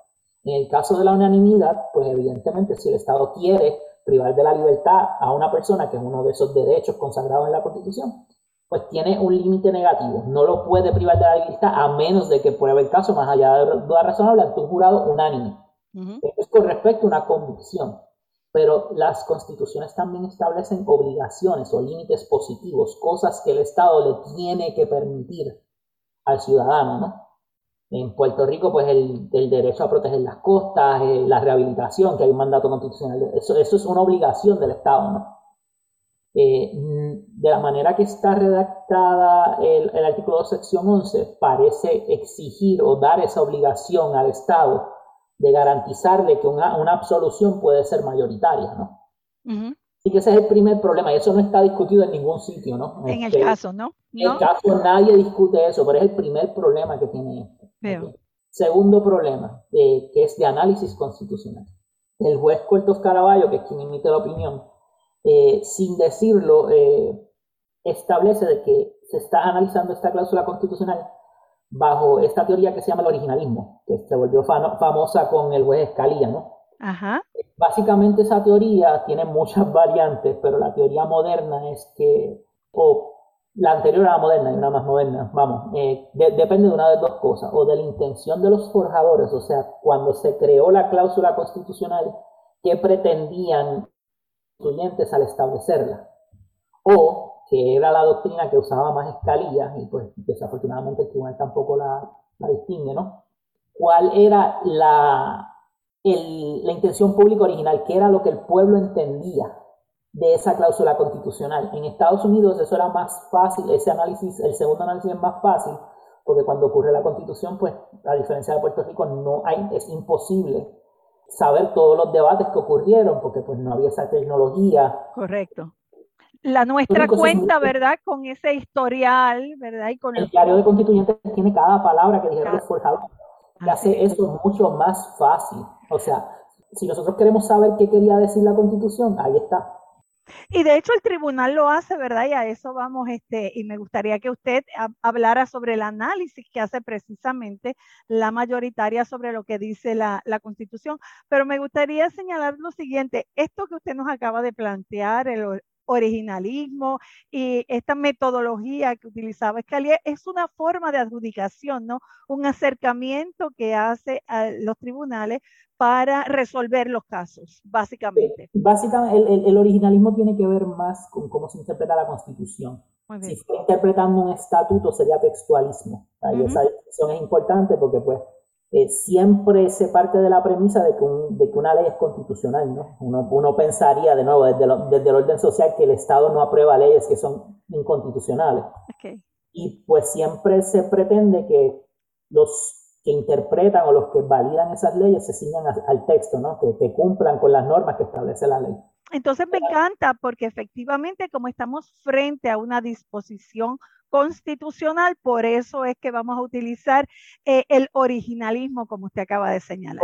En el caso de la unanimidad, pues evidentemente si el Estado quiere privar de la libertad a una persona, que es uno de esos derechos consagrados en la Constitución, pues tiene un límite negativo. No lo puede privar de la libertad a menos de que pruebe el caso más allá de duda razonable ante un jurado unánime. es con respecto a una convicción. Pero las constituciones también establecen obligaciones o límites positivos, cosas que el Estado le tiene que permitir al ciudadano, ¿no? En Puerto Rico, pues el, derecho a proteger las costas, eh, la rehabilitación, que hay un mandato constitucional, eso, eso es una obligación del Estado, ¿no? Eh, de la manera que está redactada el, artículo 2, sección 11, parece exigir o dar esa obligación al Estado de garantizarle que una, absolución puede ser mayoritaria, ¿no? Así que ese es el primer problema y eso no está discutido en ningún sitio, ¿no? En el este, caso, ¿no? En el caso nadie discute eso, pero es el primer problema que tiene esto. Segundo problema, eh, que es de análisis constitucional. El juez Cortos Caraballo, que es quien emite la opinión, eh, sin decirlo, eh, establece de que se está analizando esta cláusula constitucional bajo esta teoría que se llama el originalismo, que se volvió famosa con el juez Escalía, ¿no? Ajá. Básicamente esa teoría tiene muchas variantes, pero la teoría moderna es que, o la anterior a la moderna y una más moderna, vamos, eh, depende de una de dos cosas, o de la intención de los forjadores, o sea, cuando se creó la cláusula constitucional, que pretendían al establecerla, o que era la doctrina que usaba más Escalía, y pues desafortunadamente el tribunal tampoco la, la distingue, ¿no? ¿Cuál era la, la intención pública original? ¿Qué era lo que el pueblo entendía de esa cláusula constitucional? En Estados Unidos eso era más fácil, ese análisis, el segundo análisis es más fácil, porque cuando ocurre la constitución, pues a diferencia de Puerto Rico, no hay, es imposible saber todos los debates que ocurrieron, porque pues no había esa tecnología. Correcto. La nuestra cuenta, ¿verdad? Con ese historial, ¿verdad? Y con el, diario de constituyentes tiene cada palabra que dijeron los forjadores, que hace eso mucho más fácil. O sea, si nosotros queremos saber qué quería decir la constitución, ahí está. Y de hecho el tribunal lo hace, ¿verdad? Y a eso vamos, este, y me gustaría que usted hablara sobre el análisis que hace precisamente la mayoritaria sobre lo que dice la, la Constitución. Pero me gustaría señalar lo siguiente, esto que usted nos acaba de plantear, el, originalismo y esta metodología que utilizaba Escalier es una forma de adjudicación, ¿no? Un acercamiento que hace a los tribunales para resolver los casos, básicamente. Básicamente, el, originalismo tiene que ver más con cómo se interpreta la Constitución. Si está interpretando un estatuto sería textualismo. Y esa distinción es importante porque pues eh, siempre se parte de la premisa de que, de que, una ley es constitucional, ¿no? Uno, uno pensaría, de nuevo, desde, desde, el orden social, que el Estado no aprueba leyes que son inconstitucionales. Y pues siempre se pretende que los que interpretan o los que validan esas leyes se ciñan al texto, ¿no? Que, que cumplan con las normas que establece la ley. Entonces me encanta porque efectivamente como estamos frente a una disposición constitucional, por eso es que vamos a utilizar eh, el originalismo, como usted acaba de señalar.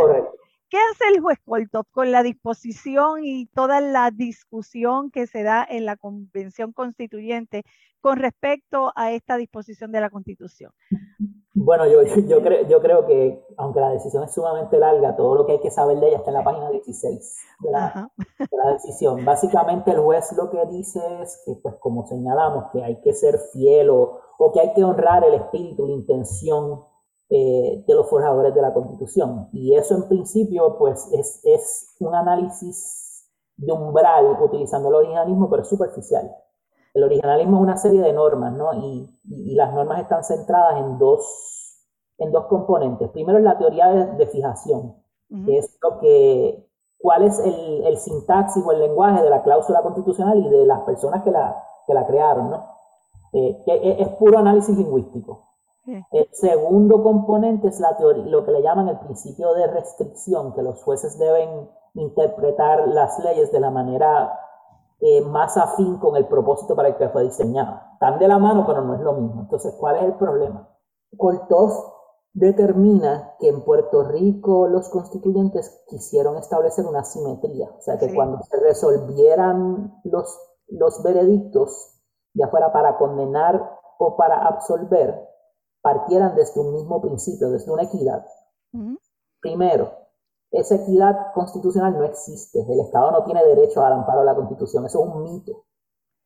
¿Qué hace el juez Coltop con la disposición y toda la discusión que se da en la Convención Constituyente con respecto a esta disposición de la Constitución? Bueno, yo, yo, creo, yo creo que, aunque la decisión es sumamente larga, todo lo que hay que saber de ella está en la página 16 de la, de la decisión. Básicamente el juez lo que dice es que, pues como señalamos, que hay que ser fiel o, o que hay que honrar el espíritu, la intención eh, de los forjadores de la Constitución. Y eso en principio, pues es, es un análisis de umbral utilizando el originalismo, pero superficial. El originalismo es una serie de normas, ¿no? Y, y, las normas están centradas en dos, en dos componentes. Primero es la teoría de, fijación, que es lo que, cuál es el, el, sintaxis o el lenguaje de la cláusula constitucional y de las personas que la, que la crearon, ¿no? Eh, que es, puro análisis lingüístico. El segundo componente es la teoría, lo que le llaman el principio de restricción, que los jueces deben interpretar las leyes de la manera eh, más afín con el propósito para el que fue diseñado. Están de la mano, pero no es lo mismo. Entonces, ¿cuál es el problema? Koltov determina que en Puerto Rico los constituyentes quisieron establecer una simetría, o sea, que cuando se resolvieran los, los veredictos, ya fuera para condenar o para absolver, partieran desde un mismo principio, desde una equidad. Primero, esa equidad constitucional no existe. El Estado no tiene derecho al amparo a la Constitución. Eso es un mito.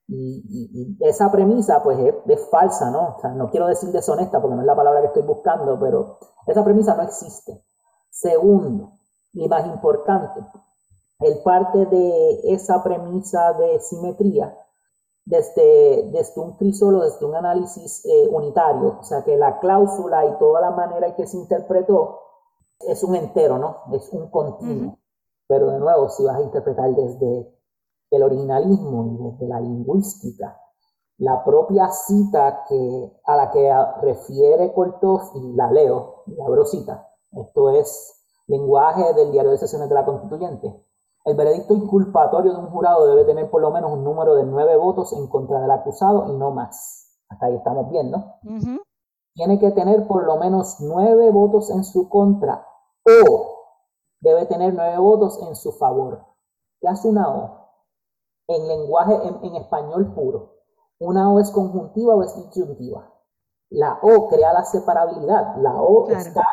Y, esa premisa, pues, es, falsa, ¿no? O sea, no quiero decir deshonesta porque no es la palabra que estoy buscando, pero esa premisa no existe. Segundo, y más importante, el parte de esa premisa de simetría desde, desde un crisolo, desde un análisis eh, unitario, o sea que la cláusula y toda la manera en que se interpretó es un entero, ¿no? Es un continuo. Pero de nuevo, si vas a interpretar desde el originalismo y desde la lingüística, la propia cita que, a la que refiere Kortov, y la leo, y abro cita, esto es lenguaje del diario de sesiones de la constituyente. El veredicto inculpatorio de un jurado debe tener por lo menos un número de nueve votos en contra del acusado y no más. Hasta ahí estamos bien, ¿no? Tiene que tener por lo menos nueve votos en su contra o debe tener nueve votos en su favor. ¿Qué hace una O? En lenguaje, en español puro. ¿Una O es conjuntiva o es disyuntiva? La O crea la separabilidad. La O está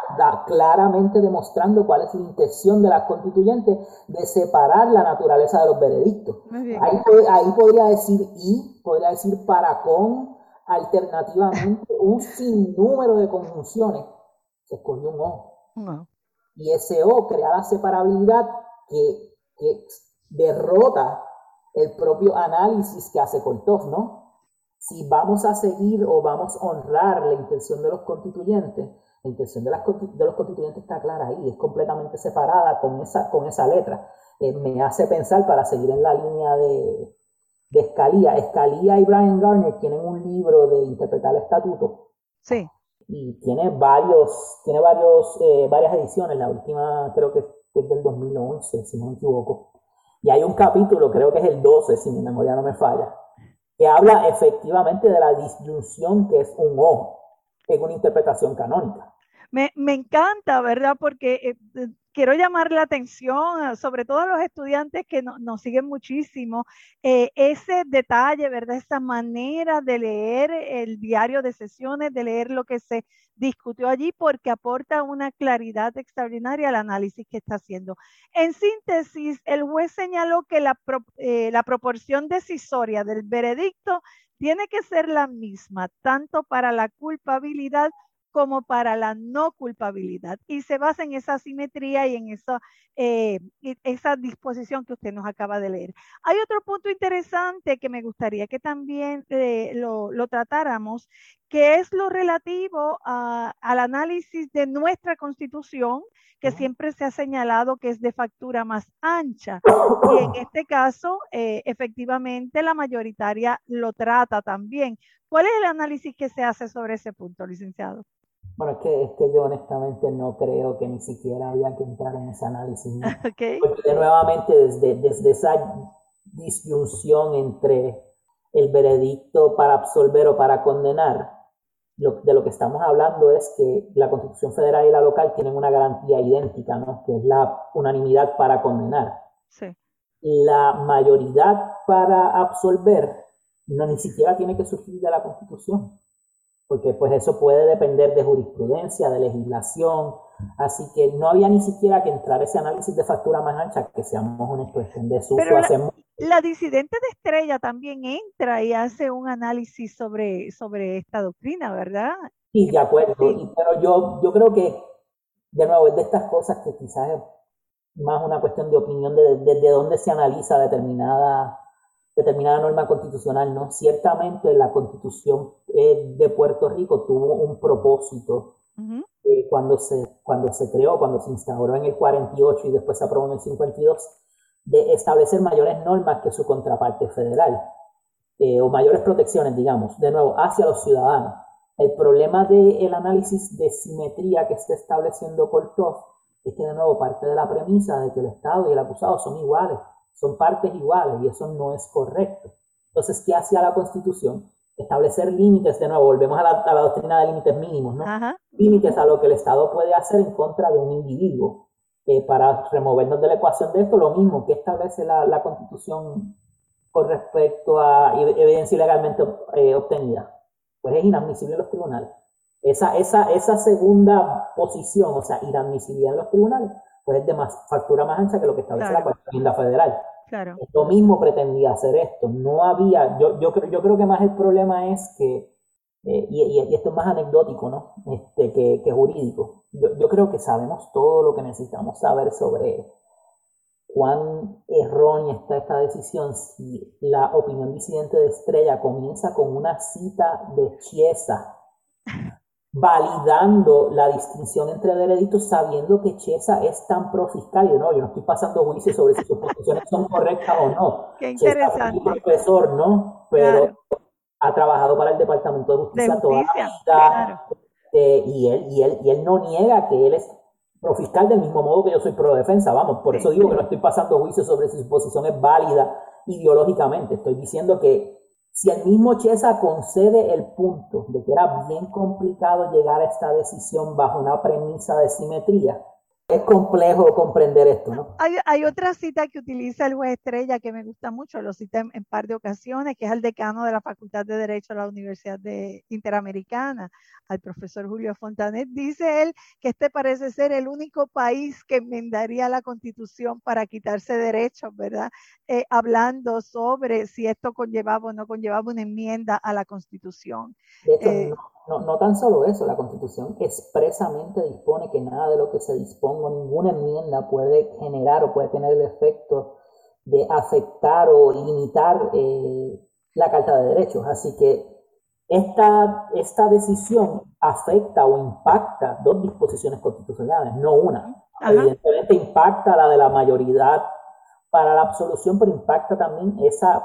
claramente demostrando cuál es la intención de las constituyentes de separar la naturaleza de los veredictos. Ahí, podría decir y, podría decir para con, alternativamente, un sinnúmero de conjunciones. Se escogió un O. Y ese O crea la separabilidad que, que derrota el propio análisis que hace Kortov, ¿no? Si vamos a seguir o vamos a honrar la intención de los constituyentes, la intención de, los constituyentes está clara ahí, es completamente separada con esa, con esa letra. Eh, me hace pensar, para seguir en la línea de, de Escalía, Escalía y Brian Garner tienen un libro de interpretar el estatuto. Sí. Y tiene varios, tiene varios, eh, varias ediciones, la última creo que es del 2011, si no me equivoco. Y hay un capítulo, creo que es el 12, si mi memoria no me falla, que habla efectivamente de la disyunción que es un O en una interpretación canónica. Me, encanta, ¿verdad? Porque eh, quiero llamar la atención, sobre todo a los estudiantes que nos siguen muchísimo, eh, ese detalle, ¿verdad? Esa manera de leer el diario de sesiones, de leer lo que se discutió allí, porque aporta una claridad extraordinaria al análisis que está haciendo. En síntesis, el juez señaló que la, eh, la proporción decisoria del veredicto tiene que ser la misma, tanto para la culpabilidad como para la no culpabilidad. Y se basa en esa simetría y en esa, eh, esa disposición que usted nos acaba de leer. Hay otro punto interesante que me gustaría que también eh, lo, tratáramos, que es lo relativo al análisis de nuestra constitución, que siempre se ha señalado que es de factura más ancha. Y en este caso, eh, efectivamente, la mayoritaria lo trata también. ¿Cuál es el análisis que se hace sobre ese punto, licenciado? Bueno, es que, es que yo honestamente no creo que ni siquiera había que entrar en ese análisis. Porque nuevamente desde, desde esa disyunción entre el veredicto para absolver o para condenar, lo, de lo que estamos hablando es que la Constitución Federal y la local tienen una garantía idéntica, ¿no? que es la unanimidad para condenar. Sí. La mayoría para absolver no ni siquiera tiene que surgir de la Constitución porque pues eso puede depender de jurisprudencia, de legislación, así que no había ni siquiera que entrar ese análisis de factura más ancha, que seamos honestos, desuso Pero la, la disidente de Estrella también entra y hace un análisis sobre, sobre esta doctrina, ¿verdad? Sí, de acuerdo, pero yo, yo creo que, de nuevo, es de estas cosas que quizás es más una cuestión de opinión de desde dónde se analiza determinada determinada norma constitucional, ¿no? Ciertamente la constitución eh, de Puerto Rico tuvo un propósito eh, cuando, se, cuando se creó, cuando se instauró en el 48 y después se aprobó en el 52, de establecer mayores normas que su contraparte federal, eh, o mayores protecciones, digamos, de nuevo, hacia los ciudadanos. El problema del análisis de simetría que está estableciendo Kortov es que, de nuevo, parte de la premisa de que el Estado y el acusado son iguales son partes iguales y eso no es correcto. Entonces, ¿qué hacía la Constitución? Establecer límites, de nuevo, volvemos a la, doctrina de límites mínimos, ¿no? Límites a lo que el Estado puede hacer en contra de un individuo. Eh, para removernos de la ecuación de esto, lo mismo que establece la, Constitución con respecto a evidencia ilegalmente eh, obtenida, pues es inadmisible en los tribunales. Esa, esa, esa segunda posición, o sea, inadmisibilidad en los tribunales, pues es de más factura más ancha que lo que establece la Constitución federal. Claro. Lo mismo pretendía hacer esto. No había, yo, yo, yo creo que más el problema es que, eh, y, esto es más anecdótico, ¿no? Este, que, jurídico. Yo, yo creo que sabemos todo lo que necesitamos saber sobre cuán errónea está esta decisión si la opinión disidente de Estrella comienza con una cita de Chiesa validando la distinción entre veredictos sabiendo que Chiesa es tan profiscal y no, yo no estoy pasando juicio sobre si sus posiciones son correctas o no. Qué interesante. Es un profesor, ¿no? Pero ha trabajado para el Departamento de Justicia, toda la vida. Eh, y, él, y, él, y él no niega que él es profiscal del mismo modo que yo soy pro defensa, vamos, por eso digo que no estoy pasando juicio sobre si su posición es válida ideológicamente, estoy diciendo que si el mismo Chesa concede el punto de que era bien complicado llegar a esta decisión bajo una premisa de simetría, es complejo comprender esto, ¿no? Hay, otra cita que utiliza el juez Estrella que me gusta mucho, lo cita en, par de ocasiones, que es el decano de la Facultad de Derecho de la Universidad de Interamericana, al profesor Julio Fontanet. Dice él que este parece ser el único país que enmendaría la constitución para quitarse derechos, ¿verdad? Eh, hablando sobre si esto conllevaba o no conllevaba una enmienda a la constitución. De hecho, eh, no, no, tan solo eso, la Constitución expresamente dispone que nada de lo que se ninguna enmienda puede generar o puede tener el efecto de afectar o limitar eh, la Carta de Derechos. Así que esta, esta decisión afecta o impacta dos disposiciones constitucionales, no una. Evidentemente impacta la de la mayoría para la absolución, pero impacta también esa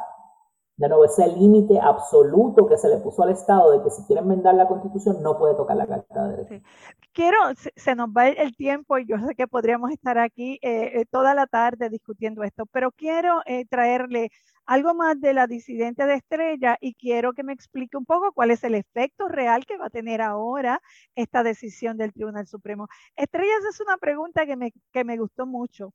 de nuevo, ese límite absoluto que se le puso al Estado de que si quiere enmendar la Constitución no puede tocar la Carta de Derechos. Quiero, se nos va el tiempo y yo sé que podríamos estar aquí eh, eh, toda la tarde discutiendo esto, pero quiero eh, traerle algo más de la disidente de Estrella y quiero que me explique un poco cuál es el efecto real que va a tener ahora esta decisión del Tribunal Supremo. Estrellas es una pregunta que me, que me gustó mucho.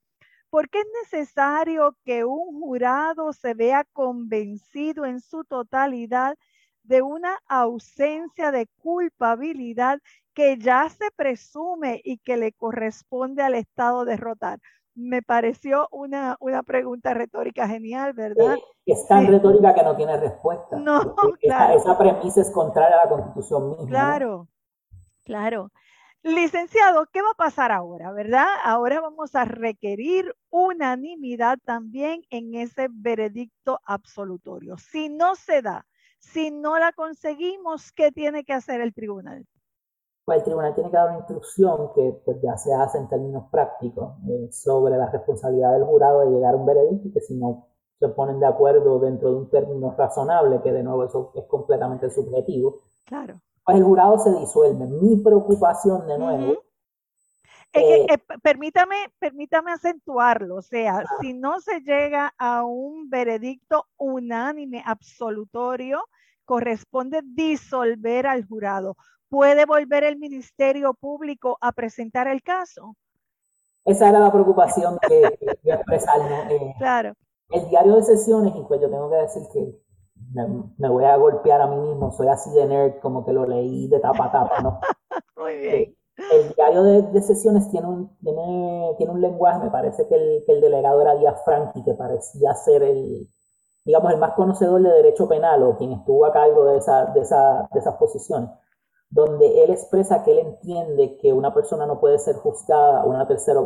¿Por qué es necesario que un jurado se vea convencido en su totalidad de una ausencia de culpabilidad que ya se presume y que le corresponde al Estado derrotar? Me pareció una, una pregunta retórica genial, ¿verdad? es tan retórica que no tiene respuesta. No, claro. Esa, premisa es contraria a la Constitución misma. Claro, claro. Licenciado, ¿qué va a pasar ahora, verdad? Ahora vamos a requerir unanimidad también en ese veredicto absolutorio. Si no se da, si no la conseguimos, ¿qué tiene que hacer el tribunal? Pues el tribunal tiene que dar una instrucción que pues, ya se hace en términos prácticos eh, sobre la responsabilidad del jurado de llegar a un veredicto y que si no se ponen de acuerdo dentro de un término razonable, que de nuevo eso es completamente subjetivo. Claro el jurado se disuelve. Mi preocupación de nuevo. Eh, eh, permítame, permítame acentuarlo, o sea, si no se llega a un veredicto unánime, absolutorio, corresponde disolver al jurado. ¿Puede volver el Ministerio Público a presentar el caso? Esa era la preocupación que, que expresar. Eh, claro. El diario de sesiones, y pues yo tengo que decir que me, voy a golpear a mí mismo, soy así de nerd, como que lo leí de tapa a tapa, ¿no? Muy bien. Eh, el diario de, sesiones tiene un, tiene, tiene un lenguaje, me parece que el, que el delegado era Díaz Franchi, que parecía ser el, digamos, el más conocedor de derecho penal o quien estuvo a cargo de, esa, de, esa, de esas posiciones, donde él expresa que él entiende que una persona no puede ser juzgada una tercera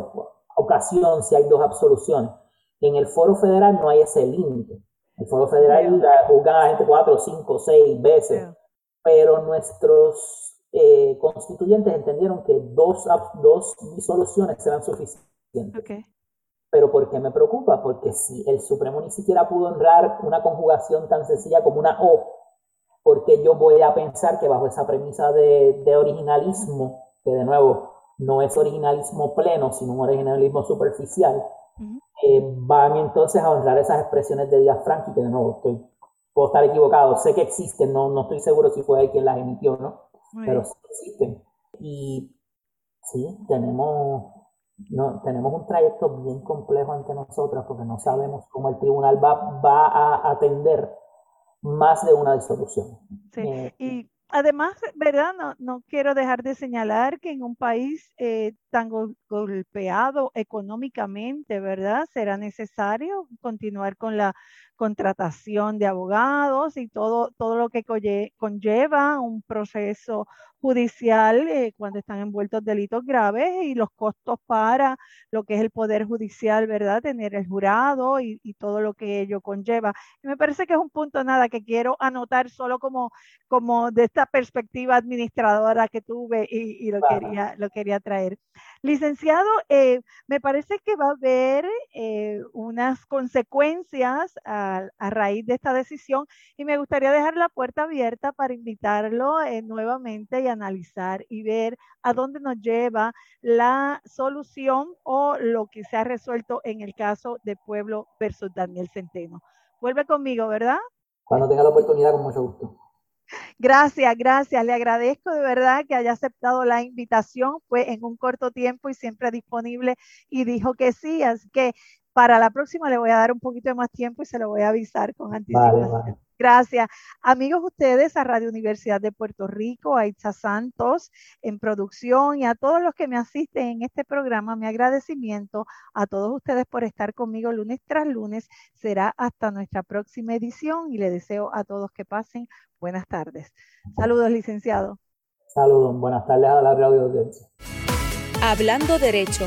ocasión si hay dos absoluciones. En el foro federal no hay ese límite. El Foro Federal juzga a gente cuatro, cinco, seis veces, pero nuestros eh, constituyentes entendieron que dos, dos disoluciones eran suficientes. Pero ¿por qué me preocupa? Porque si el Supremo ni siquiera pudo honrar una conjugación tan sencilla como una O, porque yo voy a pensar que bajo esa premisa de, de originalismo, que de nuevo no es originalismo pleno, sino un originalismo superficial, eh, van entonces a honrar esas expresiones de Díaz Franchi, que de nuevo estoy, puedo estar equivocado, sé que existen, no, no estoy seguro si fue él quien las emitió, ¿no? Pero sí existen. Y sí, tenemos, no, tenemos un trayecto bien complejo ante nosotros porque no sabemos cómo el tribunal va, va a atender más de una disolución. Sí, eh, y Además, ¿verdad? No, no, quiero dejar de señalar que en un país eh, tan golpeado económicamente, ¿verdad? Será necesario continuar con la contratación de abogados y todo, todo lo que conlleva un proceso judicial eh, cuando están envueltos delitos graves y los costos para lo que es el Poder Judicial, ¿verdad? Tener el jurado y, todo lo que ello conlleva. Y me parece que es un punto nada que quiero anotar solo como, como de esta perspectiva administradora que tuve y, lo, quería, lo quería traer. Licenciado, eh, me parece que va a haber eh, unas consecuencias a, raíz de esta decisión y me gustaría dejar la puerta abierta para invitarlo nuevamente y analizar y ver a dónde nos lleva la solución o lo que se ha resuelto en el caso de Pueblo versus Daniel Centeno. Vuelve conmigo, ¿verdad? Cuando tenga la oportunidad, con mucho gusto. Gracias, gracias. Le agradezco de verdad que haya aceptado la invitación. Fue en un corto tiempo y siempre disponible y dijo que sí. Así que para la próxima le voy a dar un poquito de más tiempo y se lo voy a avisar con anticipación. Gracias. Amigos ustedes, a Radio Universidad de Puerto Rico, a Itza Santos en producción y a todos los que me asisten en este programa, mi agradecimiento a todos ustedes por estar conmigo lunes tras lunes. Será hasta nuestra próxima edición y le deseo a todos que pasen buenas tardes. Saludos, licenciado. Saludos, buenas tardes a la radio audiencia. Hablando Derecho,